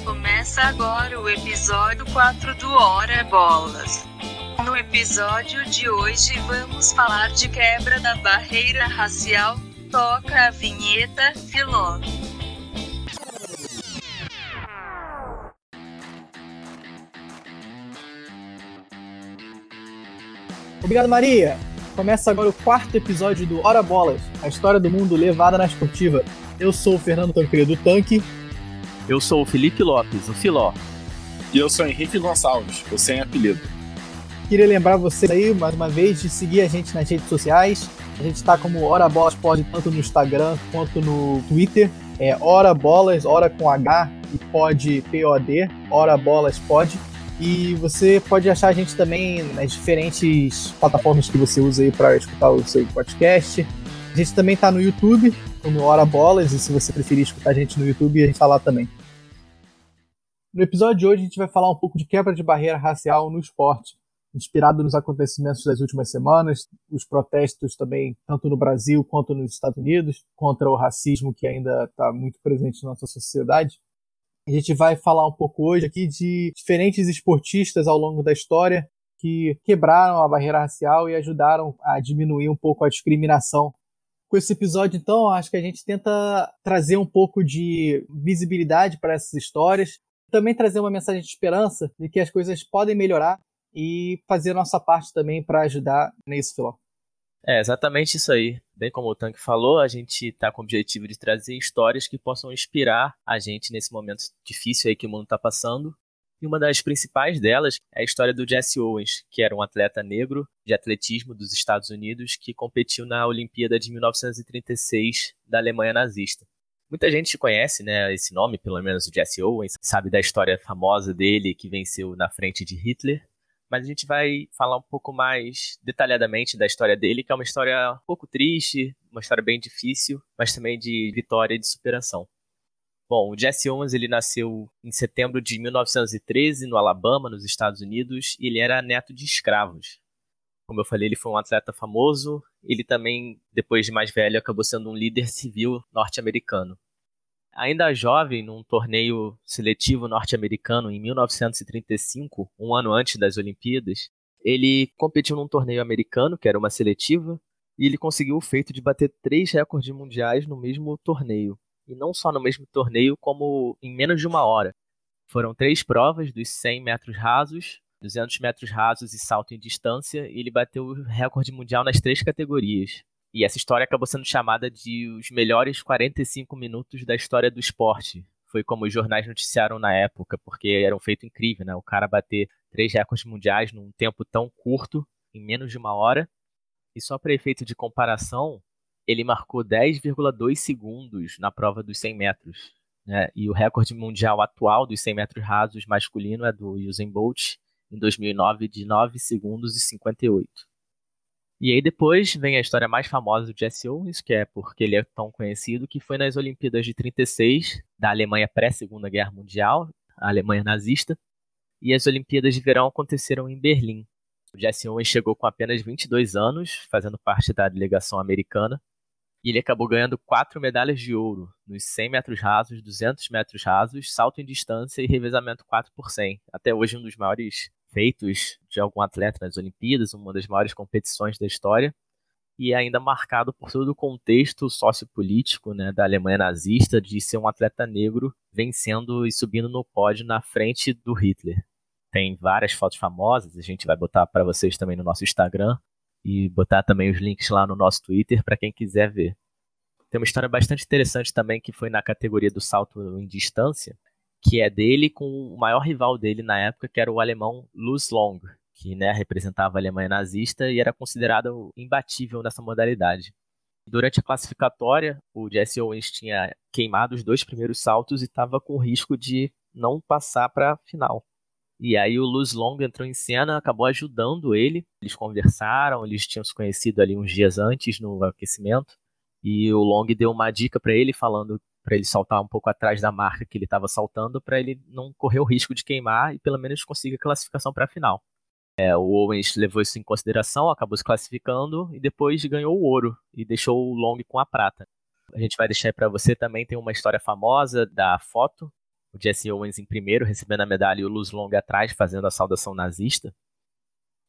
Começa agora o episódio 4 do Hora Bolas. No episódio de hoje vamos falar de quebra da barreira racial. Toca a vinheta, Filó. Obrigado, Maria! Começa agora o quarto episódio do Hora Bolas, a história do mundo levada na esportiva. Eu sou o Fernando Tancredo Tanque. Eu sou o Felipe Lopes, o Filó. E eu sou Henrique Gonçalves, o sem apelido. Queria lembrar vocês aí, mais uma vez, de seguir a gente nas redes sociais. A gente está como Hora Bolas Pod, tanto no Instagram quanto no Twitter. É Hora Bolas, Hora com H e Pod, P-O-D, Hora Bolas Pod. E você pode achar a gente também nas diferentes plataformas que você usa aí para escutar o seu podcast. A gente também está no YouTube, como Hora Bolas, e se você preferir escutar a gente no YouTube, a gente está lá também. No episódio de hoje, a gente vai falar um pouco de quebra de barreira racial no esporte, inspirado nos acontecimentos das últimas semanas, os protestos também, tanto no Brasil quanto nos Estados Unidos, contra o racismo que ainda está muito presente na nossa sociedade. A gente vai falar um pouco hoje aqui de diferentes esportistas ao longo da história que quebraram a barreira racial e ajudaram a diminuir um pouco a discriminação. Com esse episódio, então, acho que a gente tenta trazer um pouco de visibilidade para essas histórias, também trazer uma mensagem de esperança de que as coisas podem melhorar e fazer nossa parte também para ajudar nisso, Filó. É exatamente isso aí. Bem como o Tanque falou, a gente está com o objetivo de trazer histórias que possam inspirar a gente nesse momento difícil aí que o mundo está passando. E uma das principais delas é a história do Jesse Owens, que era um atleta negro de atletismo dos Estados Unidos que competiu na Olimpíada de 1936 da Alemanha nazista. Muita gente conhece, né, esse nome, pelo menos o Jesse Owens, sabe da história famosa dele que venceu na frente de Hitler mas a gente vai falar um pouco mais detalhadamente da história dele, que é uma história um pouco triste, uma história bem difícil, mas também de vitória e de superação. Bom, o Jesse Owens ele nasceu em setembro de 1913 no Alabama, nos Estados Unidos, e ele era neto de escravos. Como eu falei, ele foi um atleta famoso. Ele também, depois de mais velho, acabou sendo um líder civil norte-americano. Ainda jovem, num torneio seletivo norte-americano em 1935, um ano antes das Olimpíadas, ele competiu num torneio americano, que era uma seletiva, e ele conseguiu o feito de bater três recordes mundiais no mesmo torneio. E não só no mesmo torneio, como em menos de uma hora. Foram três provas dos 100 metros rasos, 200 metros rasos e salto em distância, e ele bateu o recorde mundial nas três categorias. E essa história acabou sendo chamada de os melhores 45 minutos da história do esporte. Foi como os jornais noticiaram na época, porque era um feito incrível, né? O cara bater três recordes mundiais num tempo tão curto, em menos de uma hora. E só para efeito de comparação, ele marcou 10,2 segundos na prova dos 100 metros. Né? E o recorde mundial atual dos 100 metros rasos masculino é do Usain Bolt, em 2009, de 9 segundos e 58. E aí depois vem a história mais famosa do Jesse Owens, que é porque ele é tão conhecido, que foi nas Olimpíadas de 36, da Alemanha pré-Segunda Guerra Mundial, a Alemanha nazista, e as Olimpíadas de Verão aconteceram em Berlim. O Jesse Owens chegou com apenas 22 anos, fazendo parte da delegação americana, e ele acabou ganhando quatro medalhas de ouro nos 100 metros rasos, 200 metros rasos, salto em distância e revezamento 4 por 100. Até hoje um dos maiores feitos de algum atleta nas Olimpíadas, uma das maiores competições da história, e ainda marcado por todo o contexto sociopolítico né, da Alemanha nazista de ser um atleta negro vencendo e subindo no pódio na frente do Hitler. Tem várias fotos famosas, a gente vai botar para vocês também no nosso Instagram e botar também os links lá no nosso Twitter para quem quiser ver. Tem uma história bastante interessante também que foi na categoria do salto em distância, que é dele com o maior rival dele na época, que era o alemão Luz Long, que né, representava a Alemanha nazista e era considerado imbatível nessa modalidade. Durante a classificatória, o Jesse Owens tinha queimado os dois primeiros saltos e estava com risco de não passar para a final. E aí o Luz Long entrou em cena, acabou ajudando ele. Eles conversaram, eles tinham se conhecido ali uns dias antes no aquecimento. E o Long deu uma dica para ele falando para ele saltar um pouco atrás da marca que ele estava saltando, para ele não correr o risco de queimar e pelo menos conseguir a classificação para a final. É, o Owens levou isso em consideração, acabou se classificando e depois ganhou o ouro e deixou o Long com a prata. A gente vai deixar para você também tem uma história famosa da foto o Jesse Owens em primeiro, recebendo a medalha, e o Luz Long atrás, fazendo a saudação nazista.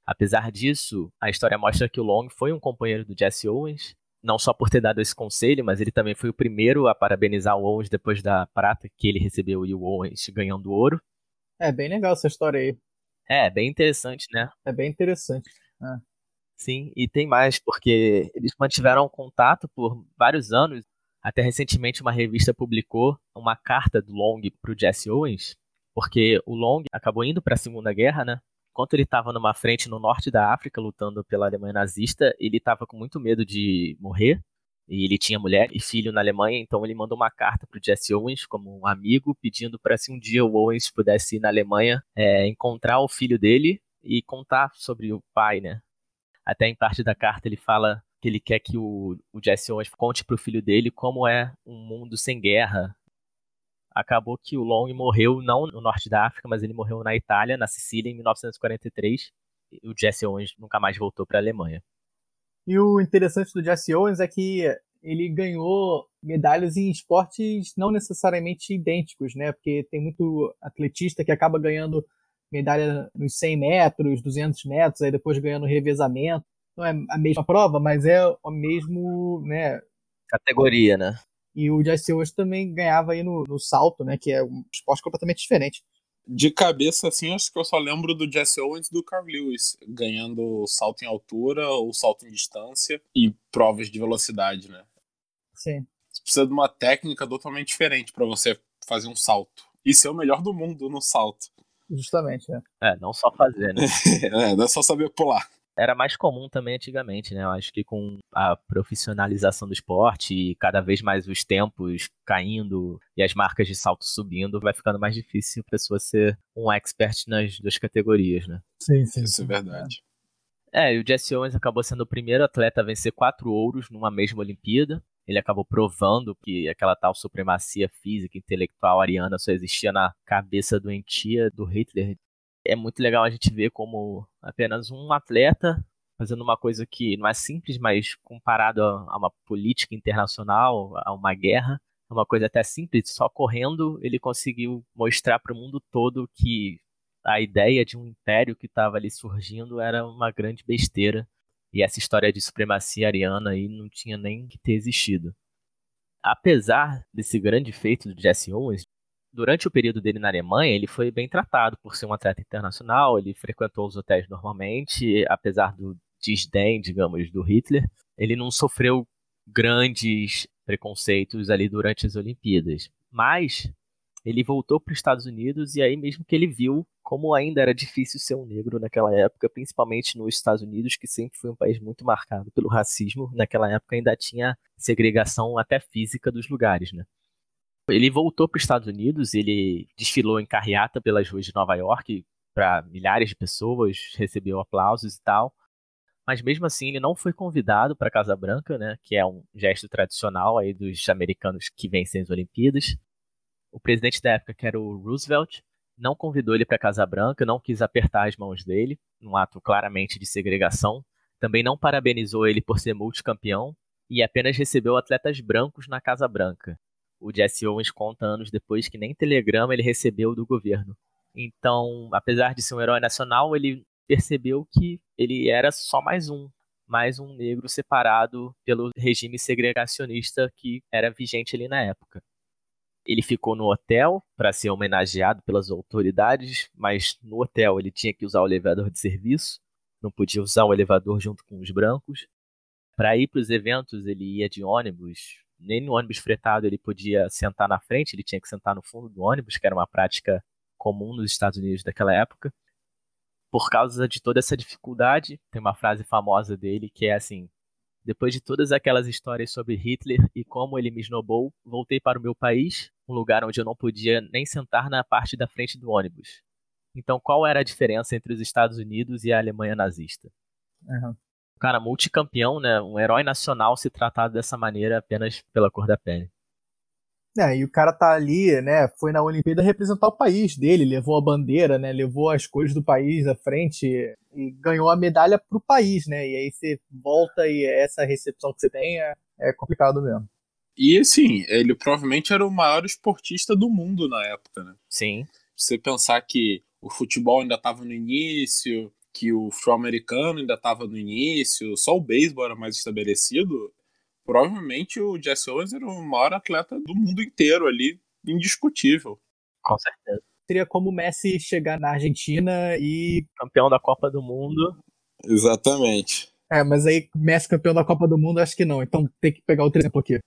Apesar disso, a história mostra que o Long foi um companheiro do Jesse Owens, não só por ter dado esse conselho, mas ele também foi o primeiro a parabenizar o Owens depois da prata que ele recebeu e o Owens ganhando ouro. É bem legal essa história aí. É, bem interessante, né? É bem interessante. É. Sim, e tem mais, porque eles mantiveram contato por vários anos. Até recentemente uma revista publicou uma carta do Long para o Jesse Owens, porque o Long acabou indo para a Segunda Guerra, né? Enquanto ele estava numa frente no norte da África lutando pela Alemanha nazista, ele estava com muito medo de morrer. E ele tinha mulher e filho na Alemanha, então ele mandou uma carta para o Jesse Owens como um amigo, pedindo para se um dia o Owens pudesse ir na Alemanha é, encontrar o filho dele e contar sobre o pai, né? Até em parte da carta ele fala que ele quer que o, o Jesse Owens conte para o filho dele como é um mundo sem guerra, acabou que o Long morreu não no norte da África, mas ele morreu na Itália, na Sicília, em 1943. E o Jesse Owens nunca mais voltou para a Alemanha. E o interessante do Jesse Owens é que ele ganhou medalhas em esportes não necessariamente idênticos, né? Porque tem muito atletista que acaba ganhando medalha nos 100 metros, 200 metros, aí depois ganhando revezamento. Não é a mesma prova, mas é o mesmo, né? Categoria, né? E o Jesse Owens também ganhava aí no, no salto, né? Que é um esporte completamente diferente. De cabeça, assim, acho que eu só lembro do Jesse Owens e do Carl Lewis, ganhando salto em altura ou salto em distância e provas de velocidade, né? Sim. Você precisa de uma técnica totalmente diferente para você fazer um salto. E ser o melhor do mundo no salto. Justamente, é. É, não só fazer, né? é, não é só saber pular era mais comum também antigamente, né? Eu acho que com a profissionalização do esporte e cada vez mais os tempos caindo e as marcas de salto subindo, vai ficando mais difícil a pessoa ser um expert nas duas categorias, né? Sim, sim. Isso é verdade. É, e o Jesse Owens acabou sendo o primeiro atleta a vencer quatro ouros numa mesma Olimpíada. Ele acabou provando que aquela tal supremacia física, intelectual ariana só existia na cabeça doentia do Hitler é muito legal a gente ver como apenas um atleta fazendo uma coisa que não é simples, mas comparado a uma política internacional, a uma guerra, é uma coisa até simples, só correndo ele conseguiu mostrar para o mundo todo que a ideia de um império que estava ali surgindo era uma grande besteira e essa história de supremacia ariana aí não tinha nem que ter existido. Apesar desse grande feito do Jesse Owens, durante o período dele na Alemanha, ele foi bem tratado por ser um atleta internacional, ele frequentou os hotéis normalmente, apesar do desdém, digamos, do Hitler, ele não sofreu grandes preconceitos ali durante as Olimpíadas. Mas ele voltou para os Estados Unidos e aí mesmo que ele viu como ainda era difícil ser um negro naquela época, principalmente nos Estados Unidos, que sempre foi um país muito marcado pelo racismo, naquela época ainda tinha segregação até física dos lugares, né? Ele voltou para os Estados Unidos, ele desfilou em carreata pelas ruas de Nova York para milhares de pessoas, recebeu aplausos e tal. Mas mesmo assim, ele não foi convidado para a Casa Branca, né, que é um gesto tradicional aí dos americanos que vencem as Olimpíadas. O presidente da época, que era o Roosevelt, não convidou ele para a Casa Branca, não quis apertar as mãos dele, num ato claramente de segregação. Também não parabenizou ele por ser multicampeão e apenas recebeu atletas brancos na Casa Branca o Jesse Owens conta anos depois que nem telegrama ele recebeu do governo. Então, apesar de ser um herói nacional, ele percebeu que ele era só mais um, mais um negro separado pelo regime segregacionista que era vigente ali na época. Ele ficou no hotel para ser homenageado pelas autoridades, mas no hotel ele tinha que usar o elevador de serviço, não podia usar o elevador junto com os brancos. Para ir para os eventos, ele ia de ônibus, nem no ônibus fretado ele podia sentar na frente, ele tinha que sentar no fundo do ônibus, que era uma prática comum nos Estados Unidos daquela época. Por causa de toda essa dificuldade, tem uma frase famosa dele que é assim: Depois de todas aquelas histórias sobre Hitler e como ele me esnobou, voltei para o meu país, um lugar onde eu não podia nem sentar na parte da frente do ônibus. Então, qual era a diferença entre os Estados Unidos e a Alemanha nazista? Uhum cara, multicampeão, né? Um herói nacional se tratado dessa maneira apenas pela cor da pele. É, e o cara tá ali, né? Foi na Olimpíada representar o país dele, levou a bandeira, né? Levou as cores do país à frente e ganhou a medalha pro país, né? E aí você volta e essa recepção que você tem é, é complicado mesmo. E assim, ele provavelmente era o maior esportista do mundo na época, né? Sim. Você pensar que o futebol ainda estava no início, que o futebol americano ainda estava no início, só o beisebol era mais estabelecido, provavelmente o Jesse Owens era o maior atleta do mundo inteiro ali, indiscutível. Com certeza. Seria como o Messi chegar na Argentina e. Campeão da Copa do Mundo. Exatamente. É, mas aí Messi campeão da Copa do Mundo, acho que não. Então tem que pegar outro exemplo aqui.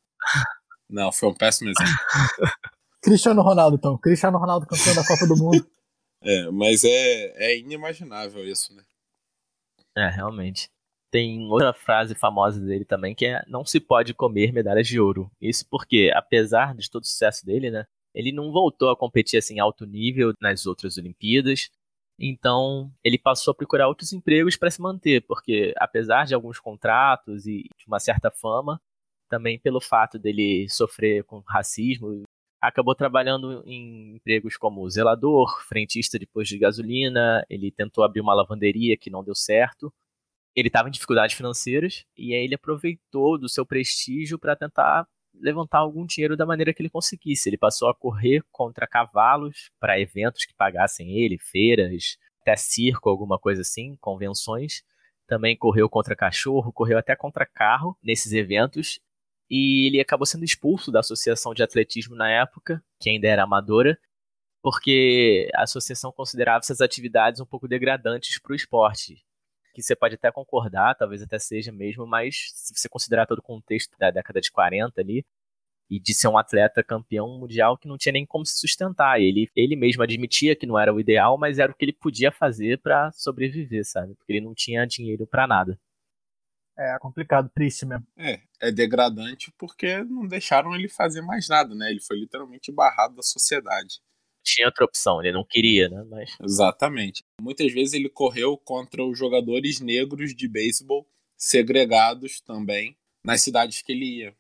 Não, foi um péssimo exemplo. Cristiano Ronaldo, então. Cristiano Ronaldo campeão da Copa do Mundo. É, mas é, é inimaginável isso, né? É, realmente. Tem outra frase famosa dele também que é não se pode comer medalhas de ouro. Isso porque, apesar de todo o sucesso dele, né? Ele não voltou a competir assim alto nível nas outras Olimpíadas. Então, ele passou a procurar outros empregos para se manter, porque apesar de alguns contratos e de uma certa fama, também pelo fato dele sofrer com racismo, acabou trabalhando em empregos como zelador, frentista de de gasolina, ele tentou abrir uma lavanderia que não deu certo. Ele estava em dificuldades financeiras e aí ele aproveitou do seu prestígio para tentar levantar algum dinheiro da maneira que ele conseguisse. Ele passou a correr contra cavalos para eventos que pagassem ele, feiras, até circo, alguma coisa assim, convenções. Também correu contra cachorro, correu até contra carro nesses eventos e ele acabou sendo expulso da associação de atletismo na época, que ainda era amadora, porque a associação considerava essas atividades um pouco degradantes para o esporte. Que você pode até concordar, talvez até seja mesmo, mas se você considerar todo o contexto da década de 40 ali, e de ser um atleta campeão mundial que não tinha nem como se sustentar. Ele, ele mesmo admitia que não era o ideal, mas era o que ele podia fazer para sobreviver, sabe? Porque ele não tinha dinheiro para nada. É complicado, triste mesmo. É, é degradante porque não deixaram ele fazer mais nada, né? Ele foi literalmente barrado da sociedade. Tinha outra opção, ele não queria, né? Mas... Exatamente. Muitas vezes ele correu contra os jogadores negros de beisebol, segregados também, nas cidades que ele ia.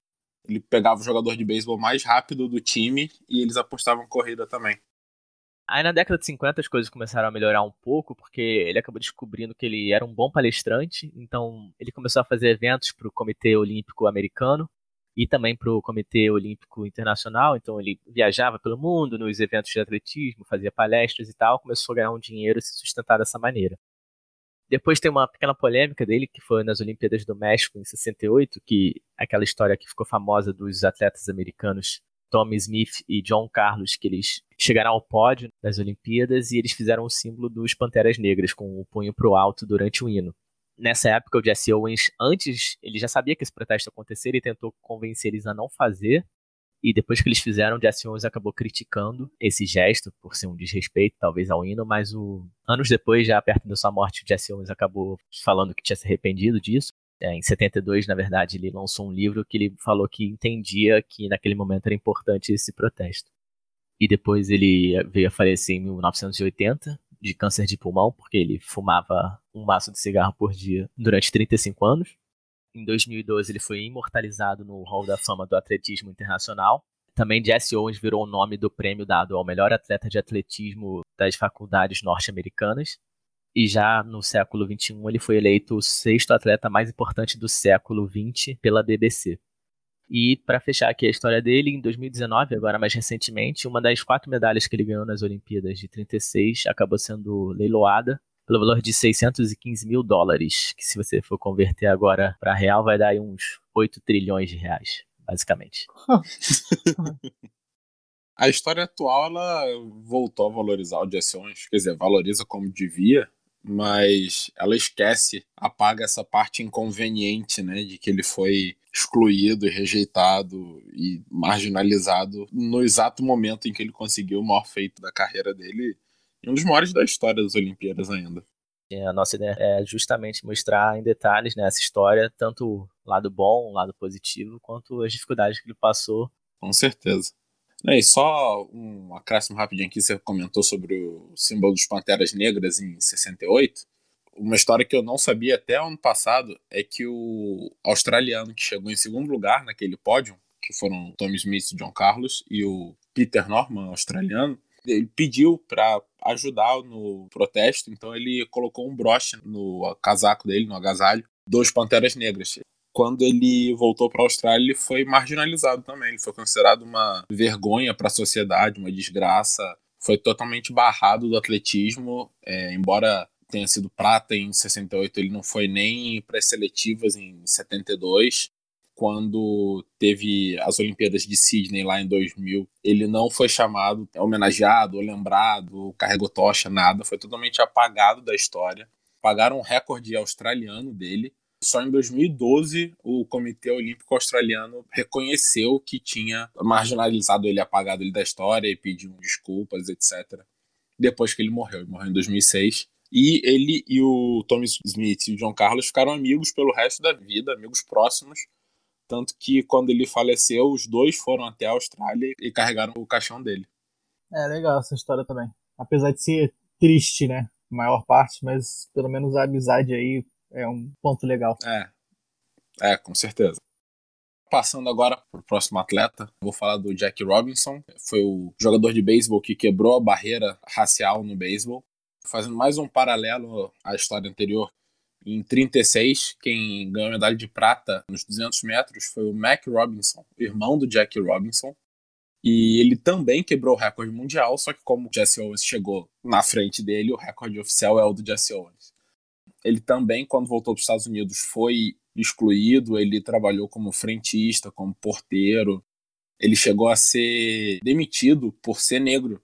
Ele pegava o jogador de beisebol mais rápido do time e eles apostavam corrida também. Aí na década de 50 as coisas começaram a melhorar um pouco, porque ele acabou descobrindo que ele era um bom palestrante, então ele começou a fazer eventos para o Comitê Olímpico Americano e também para o Comitê Olímpico Internacional, então ele viajava pelo mundo nos eventos de atletismo, fazia palestras e tal, começou a ganhar um dinheiro e se sustentar dessa maneira. Depois tem uma pequena polêmica dele, que foi nas Olimpíadas do México em 68, que aquela história que ficou famosa dos atletas americanos Tommy Smith e John Carlos, que eles chegaram ao pódio das Olimpíadas e eles fizeram o símbolo dos Panteras Negras com o punho pro alto durante o hino. Nessa época, o Jesse Owens, antes, ele já sabia que esse protesto ia acontecer e tentou convencer eles a não fazer. E depois que eles fizeram, o Jesse Owens acabou criticando esse gesto por ser um desrespeito, talvez, ao hino, mas o... anos depois, já perto da sua morte, o Jesse Owens acabou falando que tinha se arrependido disso. É, em 72, na verdade, ele lançou um livro que ele falou que entendia que naquele momento era importante esse protesto. E depois ele veio a falecer em 1980 de câncer de pulmão, porque ele fumava um maço de cigarro por dia durante 35 anos. Em 2012 ele foi imortalizado no Hall da Fama do Atletismo Internacional. Também Jesse Owens virou o nome do prêmio dado ao melhor atleta de atletismo das faculdades norte-americanas e já no século XXI ele foi eleito o sexto atleta mais importante do século XX pela BBC. E para fechar aqui a história dele, em 2019, agora mais recentemente, uma das quatro medalhas que ele ganhou nas Olimpíadas de 36 acabou sendo leiloada pelo valor de 615 mil dólares, que se você for converter agora para real vai dar uns 8 trilhões de reais, basicamente. a história atual ela voltou a valorizar o Jesse Owens, quer dizer, valoriza como devia, mas ela esquece, apaga essa parte inconveniente, né, de que ele foi excluído e rejeitado e marginalizado no exato momento em que ele conseguiu o maior feito da carreira dele e um dos maiores da história das Olimpíadas ainda. A nossa ideia é justamente mostrar em detalhes né, essa história, tanto o lado bom, o lado positivo, quanto as dificuldades que ele passou. Com certeza. E só um acréscimo rapidinho aqui, você comentou sobre o símbolo dos Panteras Negras em 68. Uma história que eu não sabia até ano passado é que o australiano que chegou em segundo lugar naquele pódio, que foram Tommy Smith e John Carlos, e o Peter Norman, australiano, ele pediu para ajudar no protesto, então ele colocou um broche no casaco dele, no agasalho, dos Panteras Negras. Quando ele voltou para a Austrália, ele foi marginalizado também. Ele foi considerado uma vergonha para a sociedade, uma desgraça. Foi totalmente barrado do atletismo, é, embora tenha sido prata em 68, ele não foi nem para as seletivas em 72. Quando teve as Olimpíadas de Sydney lá em 2000, ele não foi chamado, homenageado, lembrado, carregou tocha, nada. Foi totalmente apagado da história. Pagaram um recorde australiano dele. Só em 2012 o Comitê Olímpico Australiano reconheceu que tinha marginalizado ele, apagado ele da história e pediu desculpas, etc. Depois que ele morreu, ele morreu em 2006. E ele e o Tommy Smith e o John Carlos ficaram amigos pelo resto da vida, amigos próximos. Tanto que quando ele faleceu, os dois foram até a Austrália e carregaram o caixão dele. É legal essa história também. Apesar de ser triste, né? A maior parte, mas pelo menos a amizade aí é um ponto legal. É. É, com certeza. Passando agora para o próximo atleta, vou falar do Jack Robinson. Foi o jogador de beisebol que quebrou a barreira racial no beisebol fazendo mais um paralelo à história anterior, em 36, quem ganhou a medalha de prata nos 200 metros foi o Mac Robinson, irmão do Jack Robinson. E ele também quebrou o recorde mundial, só que como o Jesse Owens chegou na frente dele, o recorde oficial é o do Jesse Owens. Ele também, quando voltou para os Estados Unidos, foi excluído, ele trabalhou como frentista, como porteiro. Ele chegou a ser demitido por ser negro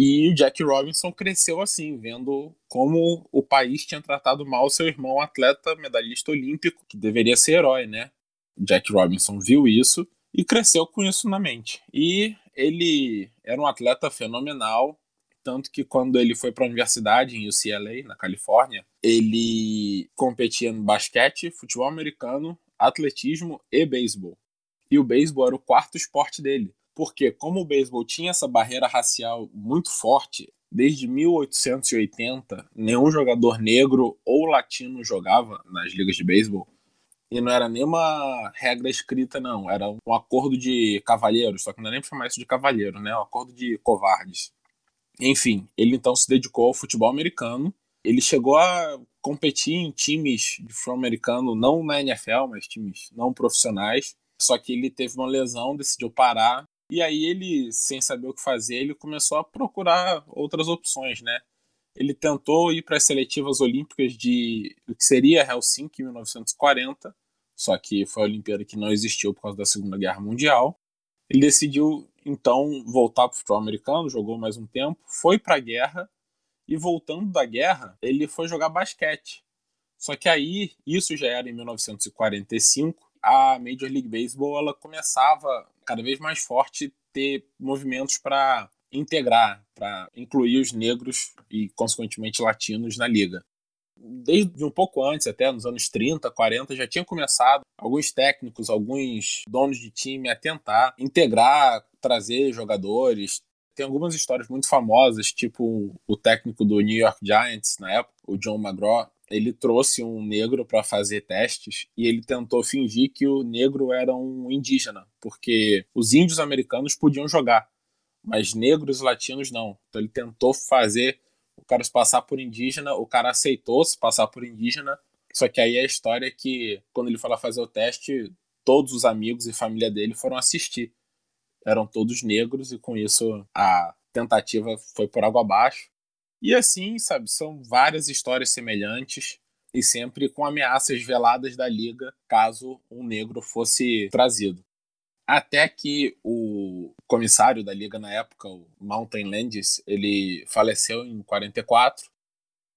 e o Jack Robinson cresceu assim, vendo como o país tinha tratado mal seu irmão atleta medalhista olímpico, que deveria ser herói, né? Jack Robinson viu isso e cresceu com isso na mente. E ele era um atleta fenomenal, tanto que quando ele foi para a universidade em UCLA, na Califórnia, ele competia no basquete, futebol americano, atletismo e beisebol. E o beisebol era o quarto esporte dele. Porque, como o beisebol tinha essa barreira racial muito forte, desde 1880, nenhum jogador negro ou latino jogava nas ligas de beisebol. E não era nenhuma regra escrita, não. Era um acordo de cavalheiros, só que não é nem pra chamar isso de cavalheiro, né? Um acordo de covardes. Enfim, ele então se dedicou ao futebol americano. Ele chegou a competir em times de futebol americano, não na NFL, mas times não profissionais. Só que ele teve uma lesão, decidiu parar e aí ele, sem saber o que fazer, ele começou a procurar outras opções, né? Ele tentou ir para as seletivas olímpicas de o que seria Helsinki em 1940, só que foi a Olimpíada que não existiu por causa da Segunda Guerra Mundial. Ele decidiu então voltar para o futebol americano, jogou mais um tempo, foi para a guerra e voltando da guerra, ele foi jogar basquete. Só que aí, isso já era em 1945, a Major League Baseball ela começava cada vez mais forte ter movimentos para integrar, para incluir os negros e, consequentemente, latinos na liga. Desde um pouco antes, até nos anos 30, 40, já tinha começado alguns técnicos, alguns donos de time a tentar integrar, trazer jogadores. Tem algumas histórias muito famosas, tipo o técnico do New York Giants na época, o John McGraw, ele trouxe um negro para fazer testes e ele tentou fingir que o negro era um indígena, porque os índios americanos podiam jogar, mas negros e latinos não. Então ele tentou fazer o cara se passar por indígena, o cara aceitou se passar por indígena, só que aí a história é que quando ele foi lá fazer o teste, todos os amigos e família dele foram assistir. Eram todos negros e com isso a tentativa foi por água abaixo. E assim, sabe, são várias histórias semelhantes e sempre com ameaças veladas da liga caso um negro fosse trazido. Até que o comissário da liga na época, o Mountain Landis, ele faleceu em 44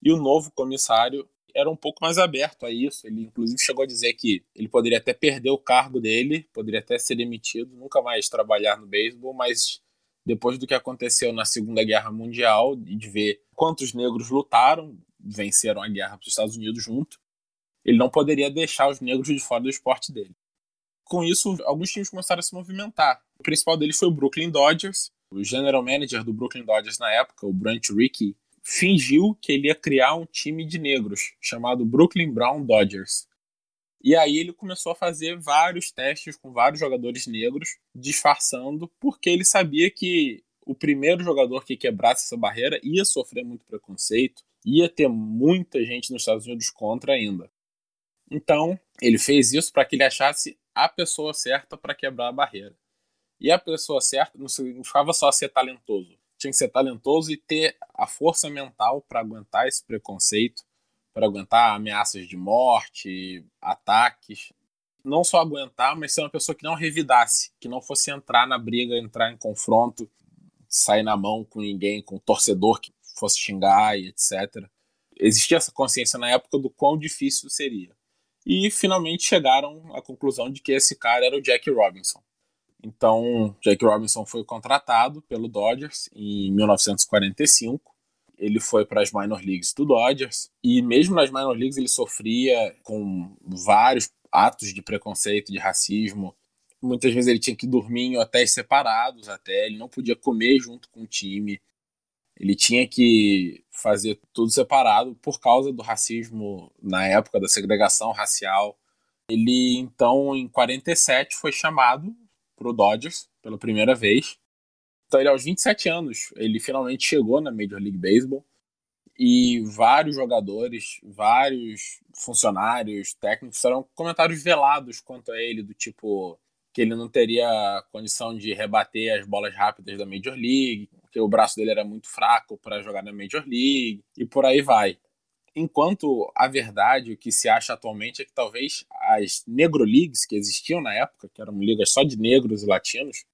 e o novo comissário era um pouco mais aberto a isso. Ele inclusive chegou a dizer que ele poderia até perder o cargo dele, poderia até ser demitido, nunca mais trabalhar no beisebol, mas depois do que aconteceu na Segunda Guerra Mundial e de ver quantos negros lutaram, venceram a guerra para os Estados Unidos junto, ele não poderia deixar os negros de fora do esporte dele. Com isso, alguns times começaram a se movimentar. O principal deles foi o Brooklyn Dodgers. O general manager do Brooklyn Dodgers na época, o Brant Rickey, fingiu que ele ia criar um time de negros chamado Brooklyn Brown Dodgers. E aí ele começou a fazer vários testes com vários jogadores negros, disfarçando, porque ele sabia que o primeiro jogador que quebrasse essa barreira ia sofrer muito preconceito, ia ter muita gente nos Estados Unidos contra ainda. Então, ele fez isso para que ele achasse a pessoa certa para quebrar a barreira. E a pessoa certa não significava só ser talentoso. Tinha que ser talentoso e ter a força mental para aguentar esse preconceito, para aguentar ameaças de morte, ataques. Não só aguentar, mas ser uma pessoa que não revidasse, que não fosse entrar na briga, entrar em confronto, sair na mão com ninguém, com o torcedor que fosse xingar e etc. Existia essa consciência na época do quão difícil seria. E finalmente chegaram à conclusão de que esse cara era o Jack Robinson. Então, Jack Robinson foi contratado pelo Dodgers em 1945. Ele foi para as minor leagues do Dodgers e mesmo nas minor leagues ele sofria com vários atos de preconceito, de racismo. Muitas vezes ele tinha que dormir em hotéis separados até, ele não podia comer junto com o time. Ele tinha que fazer tudo separado por causa do racismo na época da segregação racial. Ele então em 47 foi chamado para o Dodgers pela primeira vez. Então ele aos 27 anos, ele finalmente chegou na Major League Baseball e vários jogadores, vários funcionários, técnicos fizeram comentários velados quanto a ele do tipo que ele não teria condição de rebater as bolas rápidas da Major League, que o braço dele era muito fraco para jogar na Major League e por aí vai. Enquanto a verdade, o que se acha atualmente é que talvez as Negro Leagues que existiam na época, que eram ligas só de negros e latinos,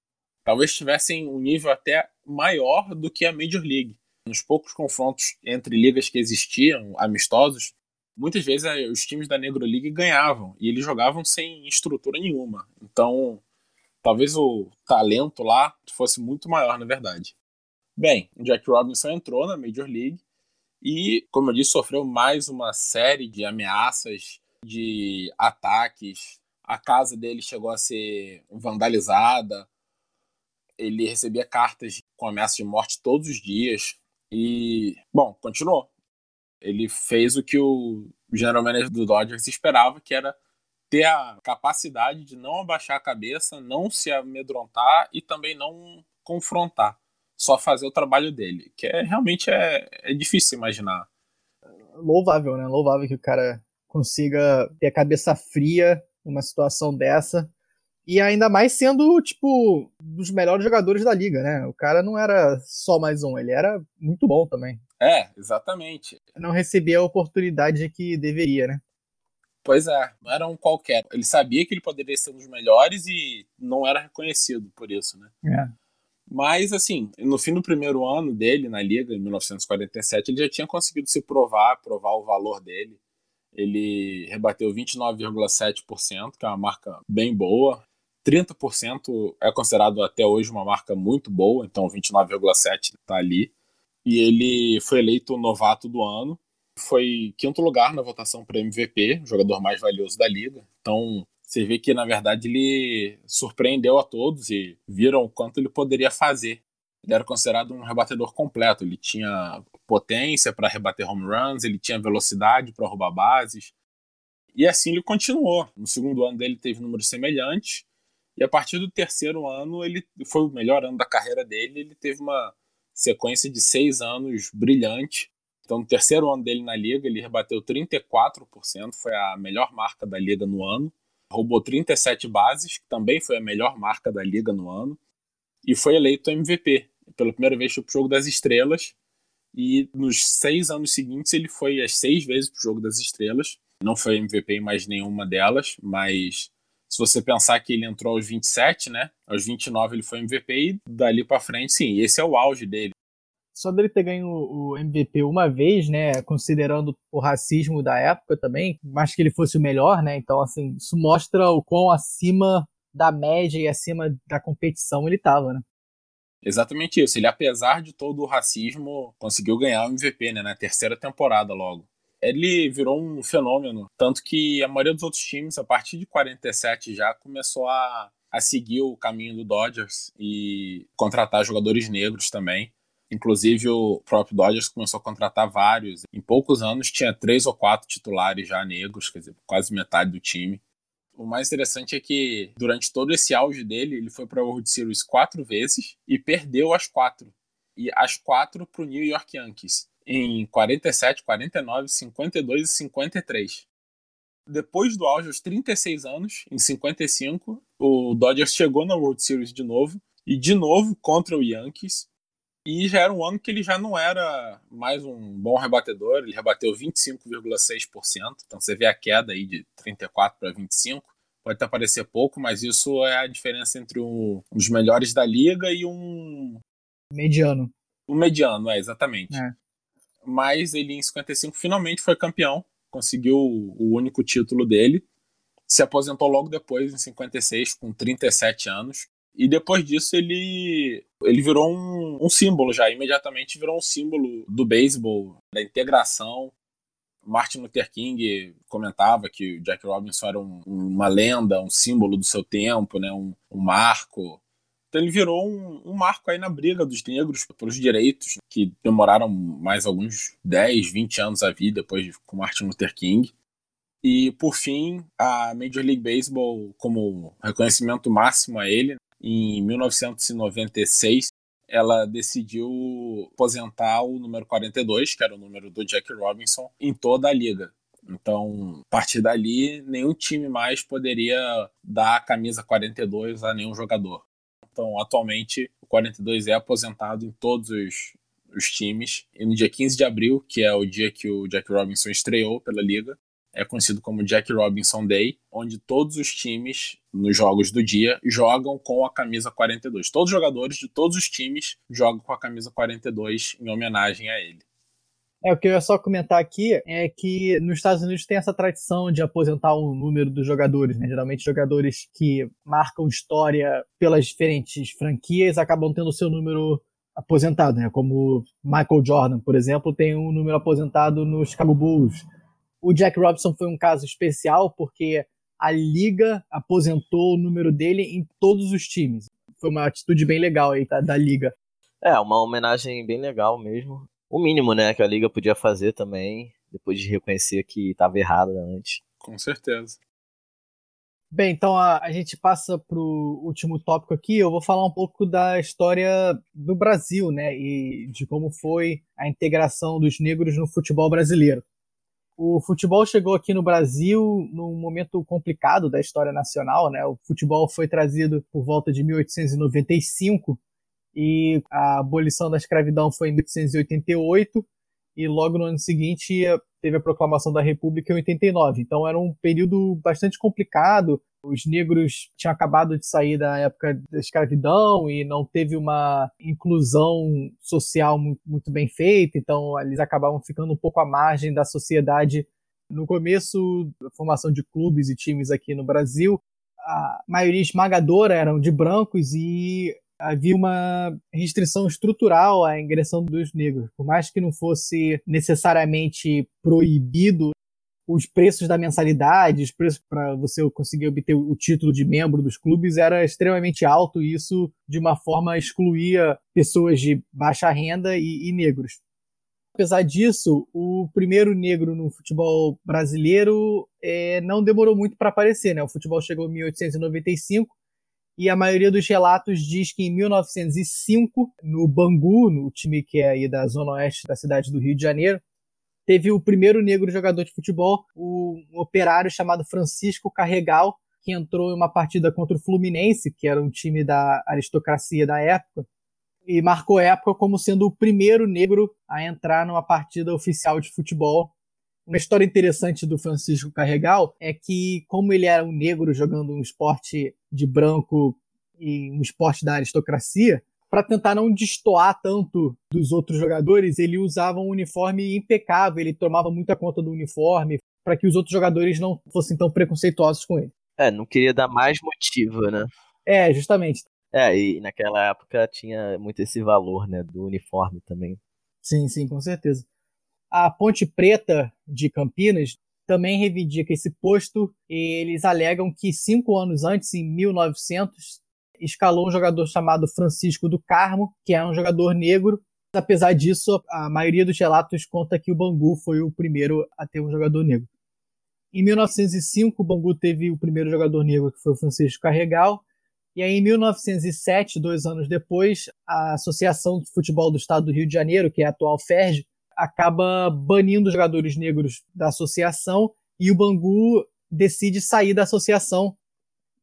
talvez tivessem um nível até maior do que a Major League. Nos poucos confrontos entre ligas que existiam, amistosos, muitas vezes eh, os times da Negro League ganhavam e eles jogavam sem estrutura nenhuma. Então, talvez o talento lá fosse muito maior, na verdade. Bem, Jack Robinson entrou na Major League e, como eu disse, sofreu mais uma série de ameaças, de ataques. A casa dele chegou a ser vandalizada. Ele recebia cartas com ameaça de morte todos os dias. E, bom, continuou. Ele fez o que o general manager do Dodgers esperava, que era ter a capacidade de não abaixar a cabeça, não se amedrontar e também não confrontar só fazer o trabalho dele, que é realmente é, é difícil imaginar. Louvável, né? Louvável que o cara consiga ter a cabeça fria numa situação dessa. E ainda mais sendo, tipo, dos melhores jogadores da liga, né? O cara não era só mais um, ele era muito bom também. É, exatamente. Não recebia a oportunidade que deveria, né? Pois é, não era um qualquer. Ele sabia que ele poderia ser um dos melhores e não era reconhecido por isso, né? É. Mas, assim, no fim do primeiro ano dele na Liga, em 1947, ele já tinha conseguido se provar, provar o valor dele. Ele rebateu 29,7%, que é uma marca bem boa. 30% é considerado até hoje uma marca muito boa, então 29,7% está ali. E ele foi eleito novato do ano. Foi quinto lugar na votação para MVP, jogador mais valioso da liga. Então, você vê que, na verdade, ele surpreendeu a todos e viram o quanto ele poderia fazer. Ele era considerado um rebatedor completo. Ele tinha potência para rebater home runs, ele tinha velocidade para roubar bases. E assim ele continuou. No segundo ano dele teve números semelhantes. E a partir do terceiro ano, ele foi o melhor ano da carreira dele. Ele teve uma sequência de seis anos brilhante. Então, no terceiro ano dele na liga, ele rebateu 34%, foi a melhor marca da liga no ano roubou 37 bases, que também foi a melhor marca da liga no ano, e foi eleito MVP pela primeira vez para o Jogo das Estrelas. E nos seis anos seguintes ele foi as seis vezes para o Jogo das Estrelas. Não foi MVP em mais nenhuma delas, mas se você pensar que ele entrou aos 27, né? Aos 29 ele foi MVP e dali para frente, sim, esse é o auge dele só dele ter ganho o MVP uma vez, né, considerando o racismo da época também, mas que ele fosse o melhor, né, então assim, isso mostra o quão acima da média e acima da competição ele estava, né. Exatamente isso, ele apesar de todo o racismo, conseguiu ganhar o MVP, né, na terceira temporada logo. Ele virou um fenômeno, tanto que a maioria dos outros times, a partir de 47 já, começou a, a seguir o caminho do Dodgers e contratar jogadores negros também. Inclusive, o próprio Dodgers começou a contratar vários. Em poucos anos, tinha três ou quatro titulares já negros, quer dizer, quase metade do time. O mais interessante é que, durante todo esse auge dele, ele foi para a World Series quatro vezes e perdeu as quatro. E as quatro para o New York Yankees, em 47, 49, 52 e 53. Depois do auge, aos 36 anos, em 55, o Dodgers chegou na World Series de novo, e de novo contra o Yankees. E já era um ano que ele já não era mais um bom rebatedor, ele rebateu 25,6%, então você vê a queda aí de 34 para 25. Pode até parecer pouco, mas isso é a diferença entre um, um dos melhores da liga e um. Mediano. Um mediano, é, exatamente. É. Mas ele em 55 finalmente foi campeão, conseguiu o único título dele. Se aposentou logo depois, em 56, com 37 anos. E depois disso ele, ele virou um, um símbolo já, imediatamente virou um símbolo do beisebol, da integração. Martin Luther King comentava que o Jack Robinson era um, uma lenda, um símbolo do seu tempo, né, um, um marco. Então ele virou um, um, marco aí na briga dos negros pelos direitos, que demoraram mais alguns 10, 20 anos a vir depois com Martin Luther King. E, por fim, a Major League Baseball, como reconhecimento máximo a ele, em 1996, ela decidiu aposentar o número 42, que era o número do Jack Robinson, em toda a liga. Então, a partir dali, nenhum time mais poderia dar a camisa 42 a nenhum jogador. Então, atualmente, o 42 é aposentado em todos os, os times. E no dia 15 de abril, que é o dia que o Jack Robinson estreou pela liga, é conhecido como Jack Robinson Day, onde todos os times nos jogos do dia jogam com a camisa 42. Todos os jogadores de todos os times jogam com a camisa 42 em homenagem a ele. É, o que eu ia só comentar aqui é que nos Estados Unidos tem essa tradição de aposentar o um número dos jogadores, né? Geralmente jogadores que marcam história pelas diferentes franquias acabam tendo o seu número aposentado, né? Como Michael Jordan, por exemplo, tem um número aposentado no Chicago Bulls. O Jack Robinson foi um caso especial porque a liga aposentou o número dele em todos os times. Foi uma atitude bem legal aí da, da liga. É, uma homenagem bem legal mesmo. O mínimo, né, que a liga podia fazer também, depois de reconhecer que estava errado antes. Com certeza. Bem, então a, a gente passa para o último tópico aqui. Eu vou falar um pouco da história do Brasil, né, e de como foi a integração dos negros no futebol brasileiro. O futebol chegou aqui no Brasil num momento complicado da história nacional, né? O futebol foi trazido por volta de 1895 e a abolição da escravidão foi em 1888 e logo no ano seguinte teve a proclamação da República em 89. Então era um período bastante complicado. Os negros tinham acabado de sair da época da escravidão e não teve uma inclusão social muito bem feita, então eles acabavam ficando um pouco à margem da sociedade. No começo da formação de clubes e times aqui no Brasil, a maioria esmagadora eram de brancos e havia uma restrição estrutural à ingressão dos negros. Por mais que não fosse necessariamente proibido, os preços da mensalidade, os preços para você conseguir obter o título de membro dos clubes era extremamente alto e isso, de uma forma, excluía pessoas de baixa renda e, e negros. Apesar disso, o primeiro negro no futebol brasileiro é, não demorou muito para aparecer. Né? O futebol chegou em 1895 e a maioria dos relatos diz que em 1905, no Bangu, no time que é aí da zona oeste da cidade do Rio de Janeiro, teve o primeiro negro jogador de futebol, um operário chamado Francisco Carregal, que entrou em uma partida contra o Fluminense, que era um time da aristocracia da época, e marcou a época como sendo o primeiro negro a entrar numa partida oficial de futebol. Uma história interessante do Francisco Carregal é que, como ele era um negro jogando um esporte de branco e um esporte da aristocracia, para tentar não destoar tanto dos outros jogadores, ele usava um uniforme impecável, ele tomava muita conta do uniforme para que os outros jogadores não fossem tão preconceituosos com ele. É, não queria dar mais motivo, né? É, justamente. É, e naquela época tinha muito esse valor, né, do uniforme também. Sim, sim, com certeza. A Ponte Preta de Campinas também reivindica esse posto e eles alegam que cinco anos antes, em 1900, escalou um jogador chamado Francisco do Carmo, que é um jogador negro. Apesar disso, a maioria dos relatos conta que o Bangu foi o primeiro a ter um jogador negro. Em 1905, o Bangu teve o primeiro jogador negro, que foi o Francisco Carregal. E aí, em 1907, dois anos depois, a Associação de Futebol do Estado do Rio de Janeiro, que é a atual FERJ, acaba banindo os jogadores negros da associação e o Bangu decide sair da associação,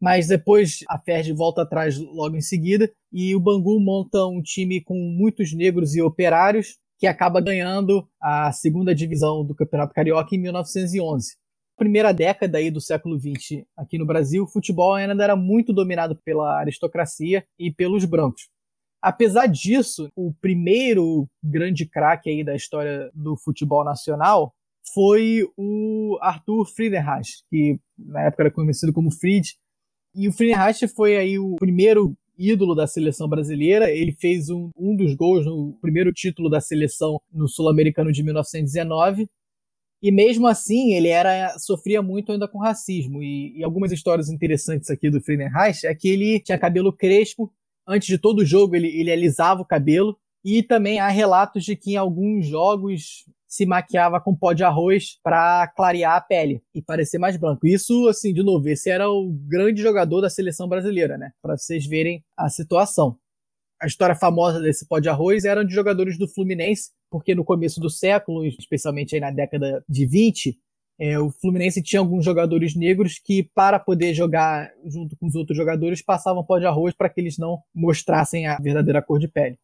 mas depois a FERJ volta atrás logo em seguida e o Bangu monta um time com muitos negros e operários que acaba ganhando a segunda divisão do Campeonato Carioca em 1911 primeira década aí do século XX aqui no Brasil, o futebol ainda era muito dominado pela aristocracia e pelos brancos. Apesar disso, o primeiro grande craque aí da história do futebol nacional foi o Arthur Friedenreich, que na época era conhecido como Fried. E o Friedenreich foi aí o primeiro ídolo da seleção brasileira. Ele fez um, um dos gols no primeiro título da seleção no Sul-Americano de 1919 e mesmo assim, ele era sofria muito ainda com racismo. E, e algumas histórias interessantes aqui do Friedenreich é que ele tinha cabelo crespo. Antes de todo jogo, ele, ele alisava o cabelo. E também há relatos de que em alguns jogos se maquiava com pó de arroz para clarear a pele e parecer mais branco. Isso, assim, de novo, esse era o grande jogador da seleção brasileira, né? Para vocês verem a situação a história famosa desse pó de arroz era de jogadores do Fluminense, porque no começo do século, especialmente aí na década de 20, é, o Fluminense tinha alguns jogadores negros que, para poder jogar junto com os outros jogadores, passavam pó de arroz para que eles não mostrassem a verdadeira cor de pele.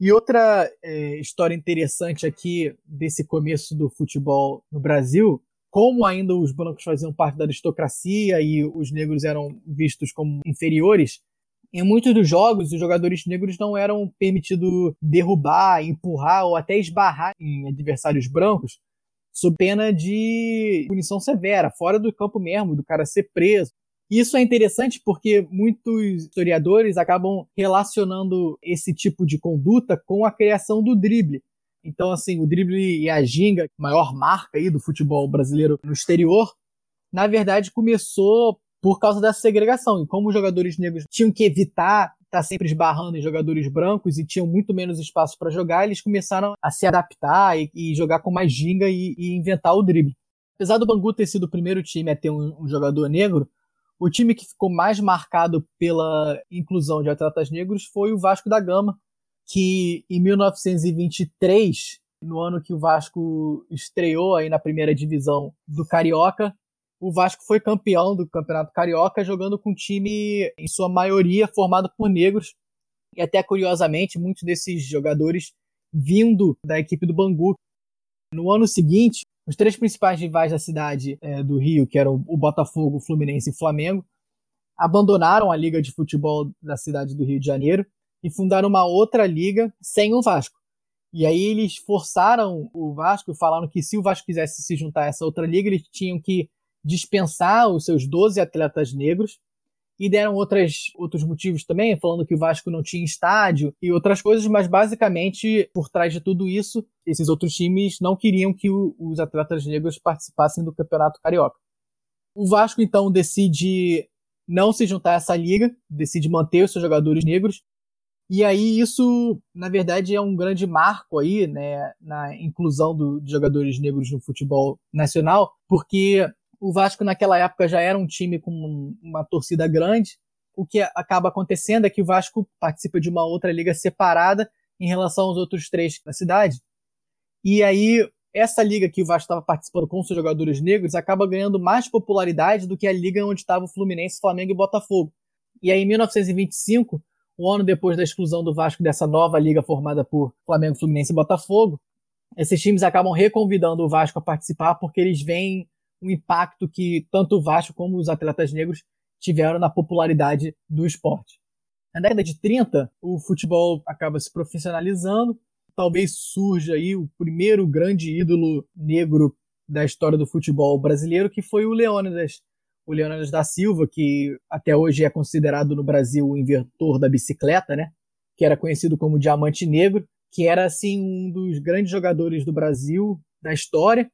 E outra é, história interessante aqui desse começo do futebol no Brasil, como ainda os brancos faziam parte da aristocracia e os negros eram vistos como inferiores, em muitos dos jogos, os jogadores negros não eram permitidos derrubar, empurrar ou até esbarrar em adversários brancos, sob pena de punição severa, fora do campo mesmo, do cara ser preso. Isso é interessante porque muitos historiadores acabam relacionando esse tipo de conduta com a criação do drible. Então, assim, o drible e a ginga, maior marca aí do futebol brasileiro no exterior, na verdade começou por causa dessa segregação. E como os jogadores negros tinham que evitar estar sempre esbarrando em jogadores brancos e tinham muito menos espaço para jogar, eles começaram a se adaptar e, e jogar com mais ginga e, e, inventar o drible. Apesar do Bangu ter sido o primeiro time a ter um, um jogador negro, o time que ficou mais marcado pela inclusão de atletas negros foi o Vasco da Gama, que em 1923, no ano que o Vasco estreou aí na primeira divisão do Carioca, o Vasco foi campeão do Campeonato Carioca jogando com um time, em sua maioria, formado por negros. E até curiosamente, muitos desses jogadores vindo da equipe do Bangu. No ano seguinte, os três principais rivais da cidade é, do Rio, que eram o Botafogo, o Fluminense e o Flamengo, abandonaram a liga de futebol da cidade do Rio de Janeiro e fundaram uma outra liga sem o Vasco. E aí eles forçaram o Vasco falaram que se o Vasco quisesse se juntar a essa outra liga, eles tinham que dispensar os seus 12 atletas negros e deram outras, outros motivos também, falando que o Vasco não tinha estádio e outras coisas, mas basicamente, por trás de tudo isso, esses outros times não queriam que o, os atletas negros participassem do Campeonato Carioca. O Vasco, então, decide não se juntar a essa liga, decide manter os seus jogadores negros, e aí isso, na verdade, é um grande marco aí, né, na inclusão do, de jogadores negros no futebol nacional, porque o Vasco naquela época já era um time com uma torcida grande. O que acaba acontecendo é que o Vasco participa de uma outra liga separada em relação aos outros três da cidade. E aí essa liga que o Vasco estava participando com seus jogadores negros acaba ganhando mais popularidade do que a liga onde estava o Fluminense, Flamengo e Botafogo. E aí em 1925, um ano depois da exclusão do Vasco dessa nova liga formada por Flamengo, Fluminense e Botafogo, esses times acabam reconvidando o Vasco a participar porque eles veem o impacto que tanto o Vasco como os atletas negros tiveram na popularidade do esporte. Na década de 30, o futebol acaba se profissionalizando, talvez surja aí o primeiro grande ídolo negro da história do futebol brasileiro, que foi o Leônidas. O Leônidas da Silva, que até hoje é considerado no Brasil o inventor da bicicleta, né? Que era conhecido como Diamante Negro, que era assim um dos grandes jogadores do Brasil da história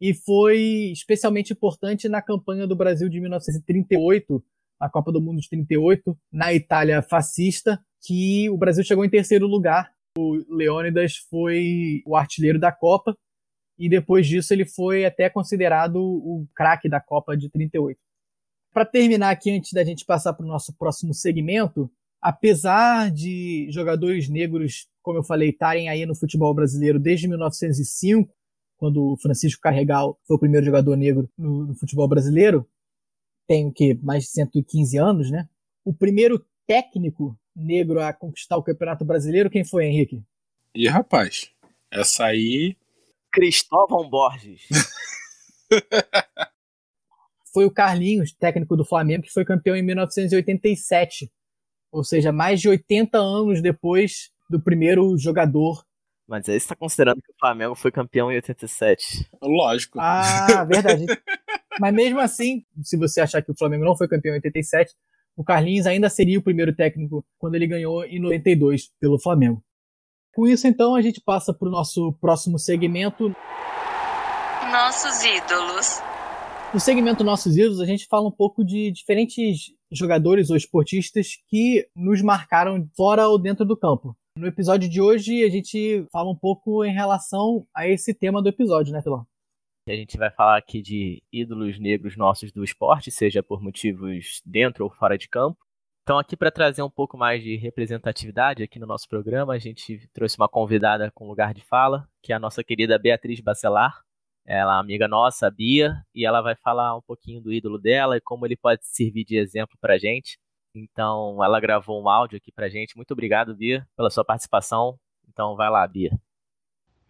e foi especialmente importante na campanha do Brasil de 1938, a Copa do Mundo de 38, na Itália fascista, que o Brasil chegou em terceiro lugar. O Leônidas foi o artilheiro da Copa e depois disso ele foi até considerado o craque da Copa de 38. Para terminar aqui, antes da gente passar para o nosso próximo segmento, apesar de jogadores negros, como eu falei, estarem aí no futebol brasileiro desde 1905, quando o Francisco Carregal foi o primeiro jogador negro no, no futebol brasileiro, tem o que mais de 115 anos, né? O primeiro técnico negro a conquistar o Campeonato Brasileiro, quem foi, Henrique? E rapaz, essa aí. Cristóvão Borges. foi o Carlinhos, técnico do Flamengo, que foi campeão em 1987. Ou seja, mais de 80 anos depois do primeiro jogador. Mas aí você está considerando que o Flamengo foi campeão em 87. Lógico. Ah, verdade. Mas mesmo assim, se você achar que o Flamengo não foi campeão em 87, o Carlinhos ainda seria o primeiro técnico quando ele ganhou em 92 pelo Flamengo. Com isso, então, a gente passa para o nosso próximo segmento. Nossos ídolos. No segmento Nossos Ídolos, a gente fala um pouco de diferentes jogadores ou esportistas que nos marcaram fora ou dentro do campo. No episódio de hoje, a gente fala um pouco em relação a esse tema do episódio, né, Filão? A gente vai falar aqui de ídolos negros nossos do esporte, seja por motivos dentro ou fora de campo. Então, aqui para trazer um pouco mais de representatividade aqui no nosso programa, a gente trouxe uma convidada com lugar de fala, que é a nossa querida Beatriz Bacelar. Ela é amiga nossa, a Bia, e ela vai falar um pouquinho do ídolo dela e como ele pode servir de exemplo pra gente. Então, ela gravou um áudio aqui pra gente. Muito obrigado, Bia, pela sua participação. Então, vai lá, Bia.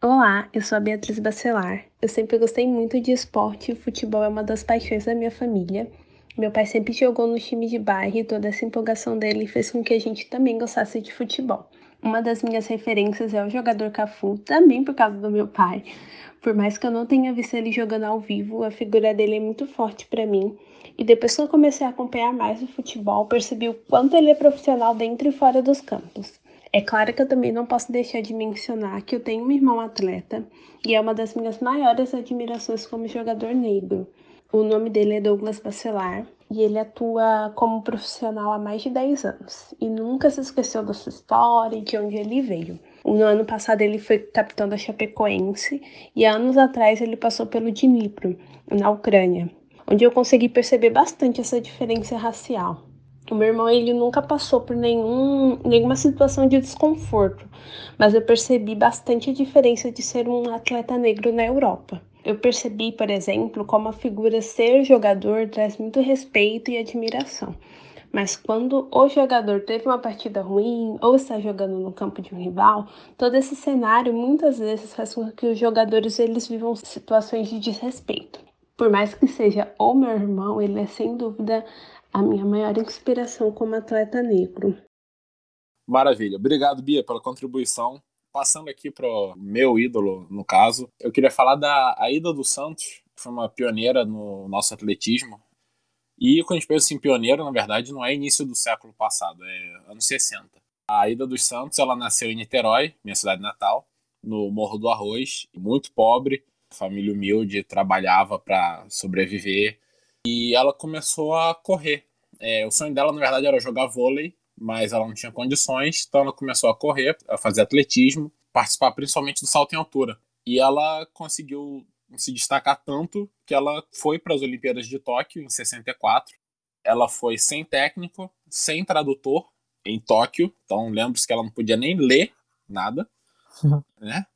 Olá, eu sou a Beatriz Bacelar. Eu sempre gostei muito de esporte e futebol é uma das paixões da minha família. Meu pai sempre jogou no time de bairro e toda essa empolgação dele fez com que a gente também gostasse de futebol. Uma das minhas referências é o jogador Cafu, também por causa do meu pai. Por mais que eu não tenha visto ele jogando ao vivo, a figura dele é muito forte para mim. E depois que eu comecei a acompanhar mais o futebol, percebi o quanto ele é profissional dentro e fora dos campos. É claro que eu também não posso deixar de mencionar que eu tenho um irmão atleta e é uma das minhas maiores admirações como jogador negro. O nome dele é Douglas Bacelar e ele atua como profissional há mais de 10 anos e nunca se esqueceu da sua história e de onde ele veio. No ano passado ele foi capitão da Chapecoense e anos atrás ele passou pelo Dnipro, na Ucrânia, onde eu consegui perceber bastante essa diferença racial. O meu irmão ele nunca passou por nenhum, nenhuma situação de desconforto, mas eu percebi bastante a diferença de ser um atleta negro na Europa. Eu percebi, por exemplo, como a figura ser jogador traz muito respeito e admiração. Mas quando o jogador teve uma partida ruim ou está jogando no campo de um rival, todo esse cenário muitas vezes faz com que os jogadores eles vivam situações de desrespeito. Por mais que seja o meu irmão, ele é sem dúvida a minha maior inspiração como atleta negro. Maravilha. Obrigado, Bia, pela contribuição. Passando aqui para o meu ídolo, no caso, eu queria falar da Aida dos Santos, que foi uma pioneira no nosso atletismo. E quando a gente pensa em pioneiro, na verdade, não é início do século passado, é anos 60. A Aida dos Santos, ela nasceu em Niterói, minha cidade natal, no Morro do Arroz, muito pobre, família humilde, trabalhava para sobreviver. E ela começou a correr. É, o sonho dela, na verdade, era jogar vôlei, mas ela não tinha condições, então ela começou a correr, a fazer atletismo, participar principalmente do salto em altura. E ela conseguiu se destacar tanto que ela foi para as Olimpíadas de Tóquio em 64. Ela foi sem técnico, sem tradutor em Tóquio, então lembre-se que ela não podia nem ler nada, né?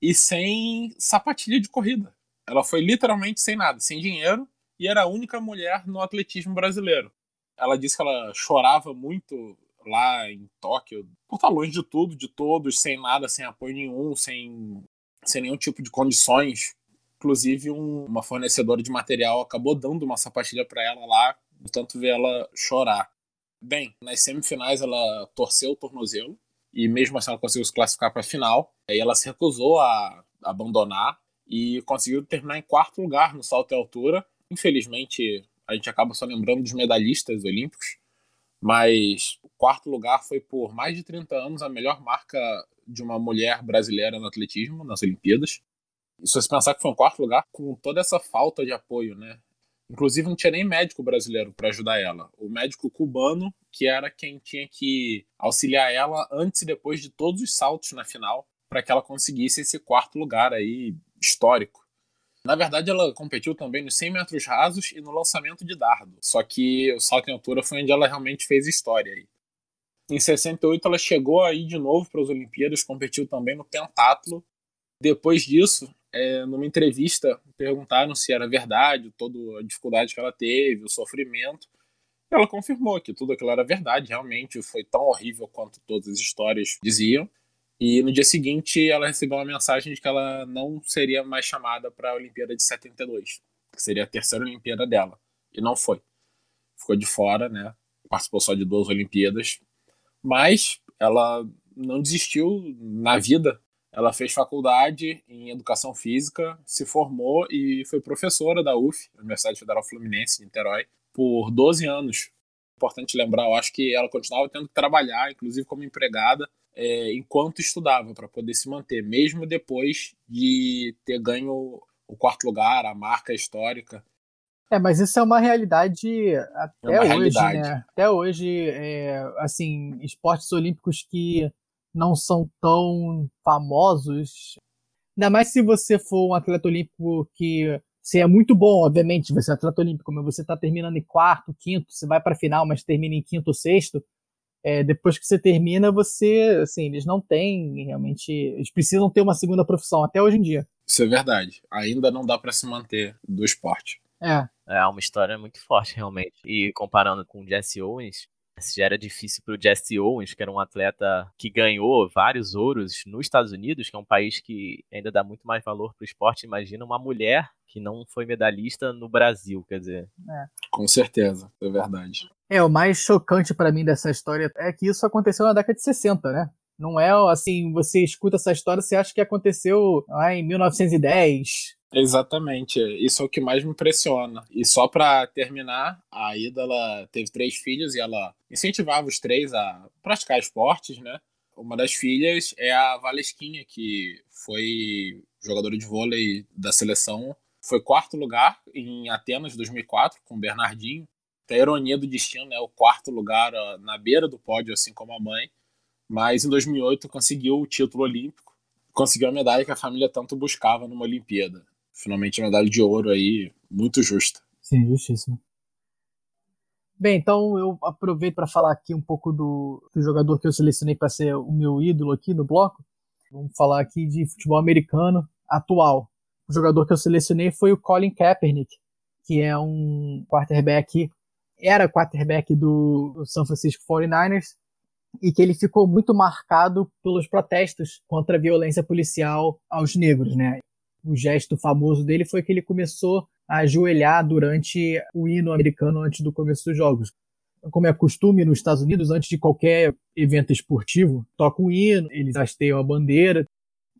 E sem sapatilha de corrida. Ela foi literalmente sem nada, sem dinheiro, e era a única mulher no atletismo brasileiro. Ela disse que ela chorava muito lá em Tóquio, por estar longe de tudo, de todos, sem nada, sem apoio nenhum, sem, sem nenhum tipo de condições Inclusive, um, uma fornecedora de material acabou dando uma sapatilha para ela lá, de tanto ver ela chorar. Bem, nas semifinais ela torceu o tornozelo e mesmo assim ela conseguiu se classificar para a final. Aí ela se recusou a abandonar e conseguiu terminar em quarto lugar no salto em altura. Infelizmente, a gente acaba só lembrando dos medalhistas olímpicos, mas o quarto lugar foi por mais de 30 anos a melhor marca de uma mulher brasileira no atletismo nas Olimpíadas. E se você pensar que foi um quarto lugar, com toda essa falta de apoio, né? Inclusive não tinha nem médico brasileiro para ajudar ela. O médico cubano, que era quem tinha que auxiliar ela antes e depois de todos os saltos na final, para que ela conseguisse esse quarto lugar aí histórico. Na verdade, ela competiu também nos 100 metros rasos e no lançamento de dardo. Só que o salto em altura foi onde ela realmente fez história aí. Em 68, ela chegou aí de novo para as Olimpíadas, competiu também no pentatlo. Depois disso, é, numa entrevista, perguntaram se era verdade, toda a dificuldade que ela teve, o sofrimento. Ela confirmou que tudo aquilo era verdade, realmente foi tão horrível quanto todas as histórias diziam. E no dia seguinte ela recebeu uma mensagem de que ela não seria mais chamada para a Olimpíada de 72, que seria a terceira Olimpíada dela. E não foi. Ficou de fora, né? Participou só de duas Olimpíadas. Mas ela não desistiu na vida. Ela fez faculdade em educação física, se formou e foi professora da UF, Universidade Federal Fluminense, de Niterói, por 12 anos. Importante lembrar, eu acho que ela continuava tendo que trabalhar, inclusive como empregada, é, enquanto estudava, para poder se manter, mesmo depois de ter ganho o quarto lugar, a marca histórica. É, mas isso é uma realidade até é uma hoje, realidade. né? Até hoje, é, assim, esportes olímpicos que não são tão famosos. Ainda mais se você for um atleta olímpico que você é muito bom, obviamente, você é atleta olímpico, mas você está terminando em quarto, quinto, você vai para a final, mas termina em quinto ou sexto. É, depois que você termina, você, assim, eles não têm realmente, eles precisam ter uma segunda profissão até hoje em dia. Isso é verdade. Ainda não dá para se manter do esporte. É. É uma história muito forte, realmente. E comparando com o Jesse Owens, já era difícil para o Jesse Owens, que era um atleta que ganhou vários ouros nos Estados Unidos, que é um país que ainda dá muito mais valor para o esporte. Imagina uma mulher que não foi medalhista no Brasil, quer dizer. É. Com certeza, é verdade. É, o mais chocante para mim dessa história é que isso aconteceu na década de 60, né? Não é assim, você escuta essa história, você acha que aconteceu lá em 1910, Exatamente, isso é o que mais me impressiona. E só para terminar, a Ida ela teve três filhos e ela incentivava os três a praticar esportes, né? Uma das filhas é a Valesquinha, que foi jogadora de vôlei da seleção, foi quarto lugar em Atenas 2004 com o Bernardinho. Tem a ironia do destino, né? O quarto lugar na beira do pódio, assim como a mãe. Mas em 2008 conseguiu o título olímpico, conseguiu a medalha que a família tanto buscava numa Olimpíada finalmente a medalha de ouro aí, muito justa. Sim, justíssimo. Bem, então eu aproveito para falar aqui um pouco do, do jogador que eu selecionei para ser o meu ídolo aqui no bloco. Vamos falar aqui de futebol americano atual. O jogador que eu selecionei foi o Colin Kaepernick, que é um quarterback, era quarterback do San Francisco 49ers, e que ele ficou muito marcado pelos protestos contra a violência policial aos negros, né? O gesto famoso dele foi que ele começou a ajoelhar durante o hino americano antes do começo dos jogos. Como é costume nos Estados Unidos, antes de qualquer evento esportivo, toca o hino, eles hasteiam a bandeira,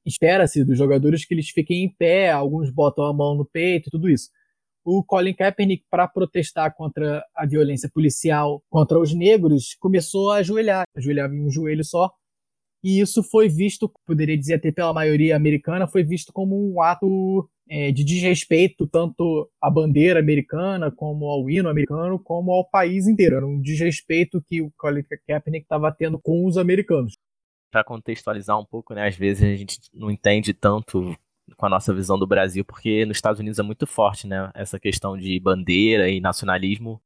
espera-se dos jogadores que eles fiquem em pé, alguns botam a mão no peito, tudo isso. O Colin Kaepernick, para protestar contra a violência policial contra os negros, começou a ajoelhar, ajoelhava em um joelho só, e isso foi visto, poderia dizer até pela maioria americana, foi visto como um ato é, de desrespeito tanto à bandeira americana, como ao hino americano, como ao país inteiro. Era um desrespeito que o Colin Kaepernick estava tendo com os americanos. Para contextualizar um pouco, né, às vezes a gente não entende tanto com a nossa visão do Brasil, porque nos Estados Unidos é muito forte, né, essa questão de bandeira e nacionalismo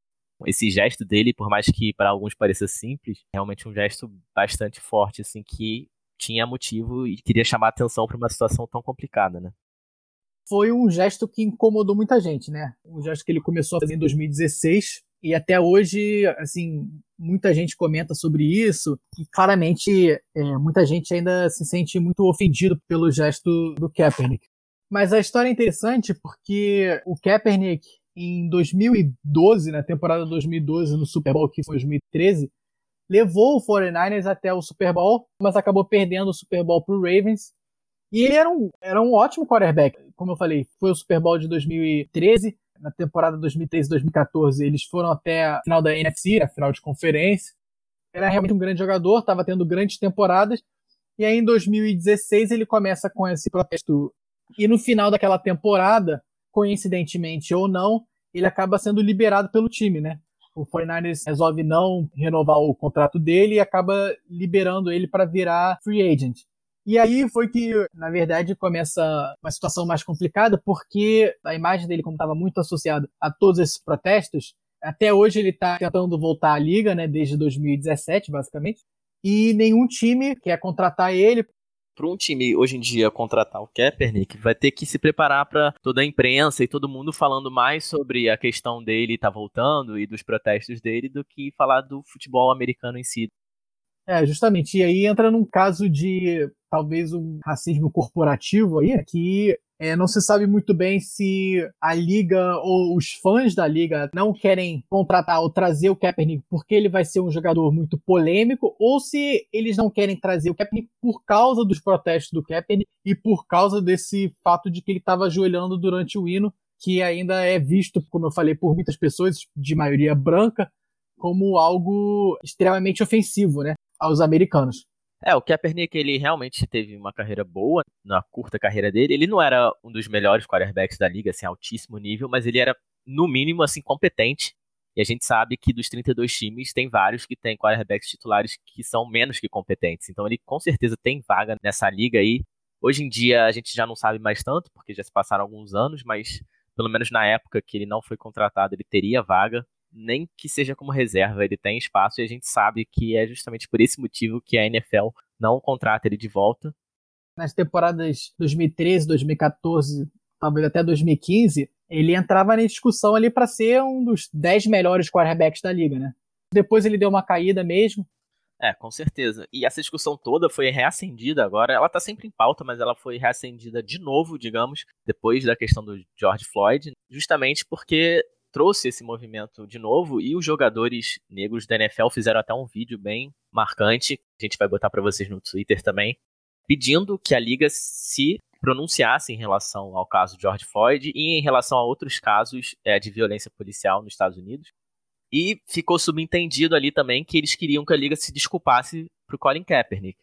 esse gesto dele, por mais que para alguns pareça simples, é realmente um gesto bastante forte, assim, que tinha motivo e queria chamar atenção para uma situação tão complicada, né? Foi um gesto que incomodou muita gente, né? Um gesto que ele começou a fazer em 2016 e até hoje, assim, muita gente comenta sobre isso e claramente é, muita gente ainda se sente muito ofendido pelo gesto do Kaepernick. Mas a história é interessante porque o Kaepernick em 2012, na temporada 2012, no Super Bowl, que foi 2013, levou o 49ers até o Super Bowl, mas acabou perdendo o Super Bowl para o Ravens. E ele era um, era um ótimo quarterback. Como eu falei, foi o Super Bowl de 2013. Na temporada 2013-2014, eles foram até a final da NFC, a final de conferência. Era realmente um grande jogador, estava tendo grandes temporadas. E aí, em 2016, ele começa com esse protesto. E no final daquela temporada, coincidentemente ou não, ele acaba sendo liberado pelo time, né? O 49ers resolve não renovar o contrato dele e acaba liberando ele para virar free agent. E aí foi que, na verdade, começa uma situação mais complicada, porque a imagem dele, como estava muito associada a todos esses protestos, até hoje ele está tentando voltar à liga, né, desde 2017, basicamente, e nenhum time quer contratar ele para um time hoje em dia contratar o Kaepernick, vai ter que se preparar para toda a imprensa e todo mundo falando mais sobre a questão dele estar tá voltando e dos protestos dele do que falar do futebol americano em si. É, justamente. E aí entra num caso de talvez um racismo corporativo aí, que é, não se sabe muito bem se a liga ou os fãs da liga não querem contratar ou trazer o Kaepernick porque ele vai ser um jogador muito polêmico ou se eles não querem trazer o Kaepernick por causa dos protestos do Kaepernick e por causa desse fato de que ele estava ajoelhando durante o hino, que ainda é visto, como eu falei, por muitas pessoas, de maioria branca, como algo extremamente ofensivo, né, aos americanos. É, o Kaepernick, ele realmente teve uma carreira boa na curta carreira dele. Ele não era um dos melhores quarterbacks da liga, assim, altíssimo nível, mas ele era, no mínimo, assim, competente. E a gente sabe que dos 32 times, tem vários que têm quarterbacks titulares que são menos que competentes. Então ele com certeza tem vaga nessa liga aí. Hoje em dia a gente já não sabe mais tanto, porque já se passaram alguns anos, mas pelo menos na época que ele não foi contratado, ele teria vaga nem que seja como reserva, ele tem espaço e a gente sabe que é justamente por esse motivo que a NFL não contrata ele de volta. Nas temporadas 2013, 2014, talvez até 2015, ele entrava na discussão ali para ser um dos 10 melhores quarterbacks da liga, né? Depois ele deu uma caída mesmo. É, com certeza. E essa discussão toda foi reacendida agora. Ela tá sempre em pauta, mas ela foi reacendida de novo, digamos, depois da questão do George Floyd, justamente porque trouxe esse movimento de novo e os jogadores negros da NFL fizeram até um vídeo bem marcante, a gente vai botar para vocês no Twitter também, pedindo que a liga se pronunciasse em relação ao caso George Floyd e em relação a outros casos é, de violência policial nos Estados Unidos. E ficou subentendido ali também que eles queriam que a liga se desculpasse pro Colin Kaepernick.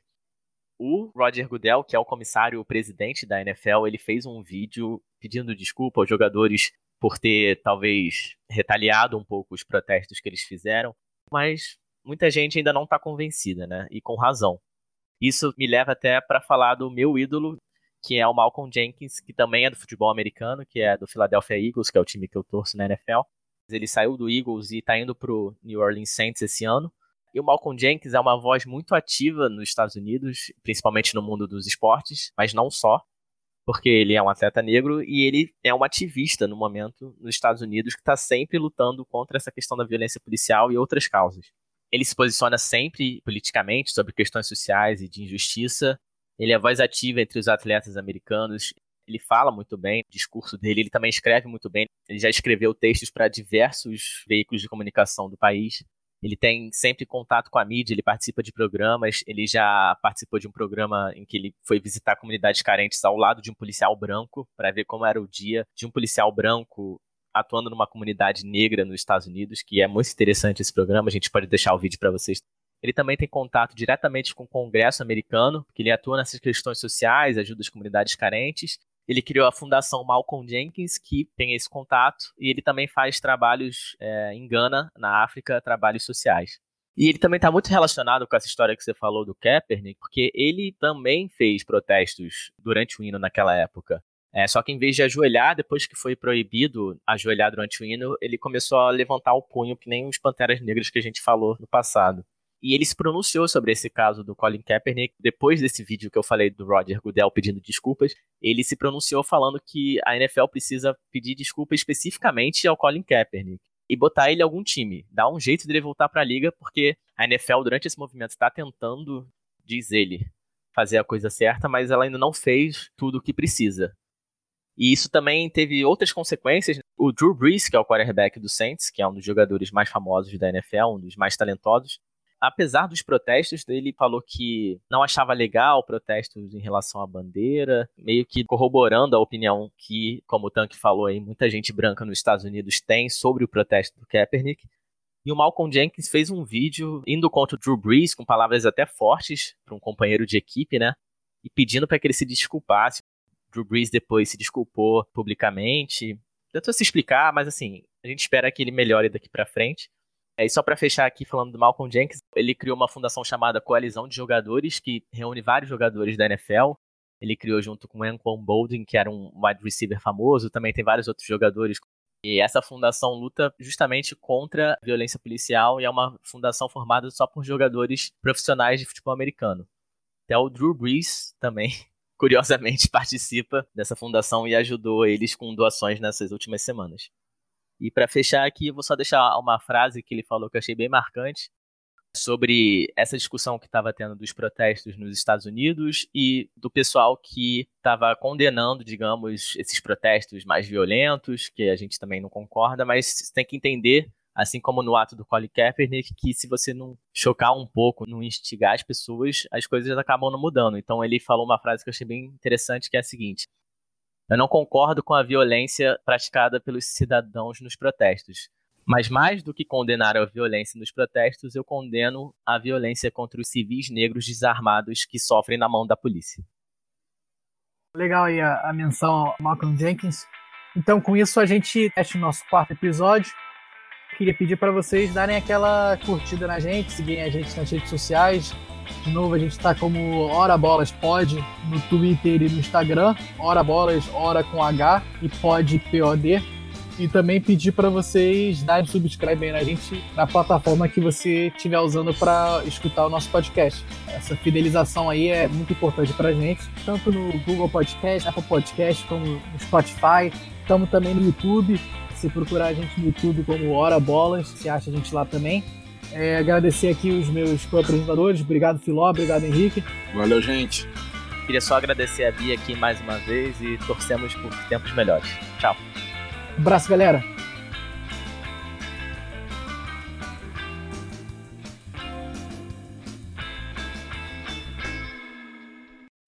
O Roger Goodell, que é o comissário, o presidente da NFL, ele fez um vídeo pedindo desculpa aos jogadores por ter talvez retaliado um pouco os protestos que eles fizeram, mas muita gente ainda não está convencida, né? E com razão. Isso me leva até para falar do meu ídolo, que é o Malcolm Jenkins, que também é do futebol americano, que é do Philadelphia Eagles, que é o time que eu torço na NFL. Ele saiu do Eagles e está indo pro New Orleans Saints esse ano. E o Malcolm Jenkins é uma voz muito ativa nos Estados Unidos, principalmente no mundo dos esportes, mas não só porque ele é um atleta negro e ele é um ativista no momento nos Estados Unidos que está sempre lutando contra essa questão da violência policial e outras causas. Ele se posiciona sempre politicamente sobre questões sociais e de injustiça. Ele é voz ativa entre os atletas americanos. Ele fala muito bem, o discurso dele, ele também escreve muito bem. Ele já escreveu textos para diversos veículos de comunicação do país. Ele tem sempre contato com a mídia, ele participa de programas, ele já participou de um programa em que ele foi visitar comunidades carentes ao lado de um policial branco, para ver como era o dia de um policial branco atuando numa comunidade negra nos Estados Unidos, que é muito interessante esse programa, a gente pode deixar o vídeo para vocês. Ele também tem contato diretamente com o Congresso americano, porque ele atua nessas questões sociais, ajuda as comunidades carentes, ele criou a Fundação Malcolm Jenkins, que tem esse contato, e ele também faz trabalhos é, em Gana, na África, trabalhos sociais. E ele também está muito relacionado com essa história que você falou do Kaepernick, porque ele também fez protestos durante o hino naquela época. É, só que em vez de ajoelhar, depois que foi proibido ajoelhar durante o hino, ele começou a levantar o punho, que nem os Panteras Negras que a gente falou no passado. E ele se pronunciou sobre esse caso do Colin Kaepernick. Depois desse vídeo que eu falei do Roger Goodell pedindo desculpas, ele se pronunciou falando que a NFL precisa pedir desculpa especificamente ao Colin Kaepernick e botar ele em algum time, dar um jeito de ele voltar para a liga, porque a NFL durante esse movimento está tentando, diz ele, fazer a coisa certa, mas ela ainda não fez tudo o que precisa. E isso também teve outras consequências. O Drew Brees, que é o quarterback do Saints, que é um dos jogadores mais famosos da NFL, um dos mais talentosos, apesar dos protestos, ele falou que não achava legal protestos em relação à bandeira, meio que corroborando a opinião que, como o Tanque falou aí, muita gente branca nos Estados Unidos tem sobre o protesto do Kaepernick. E o Malcolm Jenkins fez um vídeo indo contra o Drew Brees, com palavras até fortes para um companheiro de equipe, né? E pedindo para que ele se desculpasse. Drew Brees depois se desculpou publicamente. Tentou se explicar, mas assim, a gente espera que ele melhore daqui para frente. É, e só para fechar aqui falando do Malcolm Jenkins, ele criou uma fundação chamada Coalizão de Jogadores, que reúne vários jogadores da NFL. Ele criou junto com Anquan Boldin, que era um wide receiver famoso, também tem vários outros jogadores. E essa fundação luta justamente contra a violência policial e é uma fundação formada só por jogadores profissionais de futebol americano. Até o Drew Brees também, curiosamente, participa dessa fundação e ajudou eles com doações nessas últimas semanas. E para fechar aqui, vou só deixar uma frase que ele falou que eu achei bem marcante sobre essa discussão que estava tendo dos protestos nos Estados Unidos e do pessoal que estava condenando, digamos, esses protestos mais violentos, que a gente também não concorda, mas tem que entender assim como no ato do Colin Kaepernick, que se você não chocar um pouco, não instigar as pessoas, as coisas acabam não mudando. Então ele falou uma frase que eu achei bem interessante, que é a seguinte: Eu não concordo com a violência praticada pelos cidadãos nos protestos. Mas mais do que condenar a violência nos protestos, eu condeno a violência contra os civis negros desarmados que sofrem na mão da polícia. Legal aí a, a menção ao Malcolm Jenkins. Então, com isso, a gente fecha o nosso quarto episódio. Queria pedir para vocês darem aquela curtida na gente, seguirem a gente nas redes sociais. De novo, a gente está como Hora Bolas Pod no Twitter e no Instagram. Hora Bolas, Hora com H e Pod POD. E também pedir para vocês darem subscribe aí na gente na plataforma que você estiver usando para escutar o nosso podcast. Essa fidelização aí é muito importante para gente, tanto no Google Podcast, Apple Podcast, como no Spotify. Estamos também no YouTube. Se procurar a gente no YouTube como Hora Bolas, você acha a gente lá também. É, agradecer aqui os meus co-apresentadores. Obrigado, Filó. Obrigado, Henrique. Valeu, gente. Queria só agradecer a Bia aqui mais uma vez e torcemos por tempos melhores. Tchau. Um abraço, galera.